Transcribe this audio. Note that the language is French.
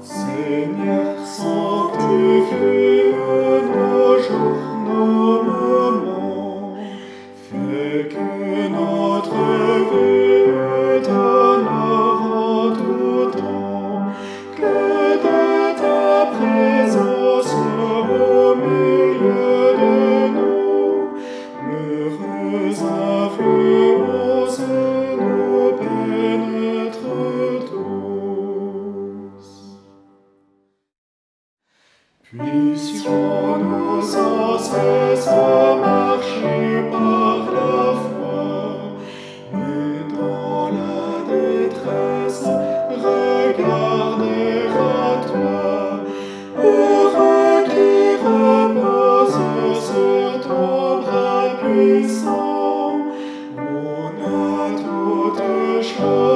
Seigneur, sans nos jours nos moments, fait que notre vie est un havre que de ta présence au milieu de nous le. Puissions-nous sans cesse marcher par la foi, mais dans la détresse, regarder à toi, heureux qui repose sur ton bras puissant, on a toutes choses.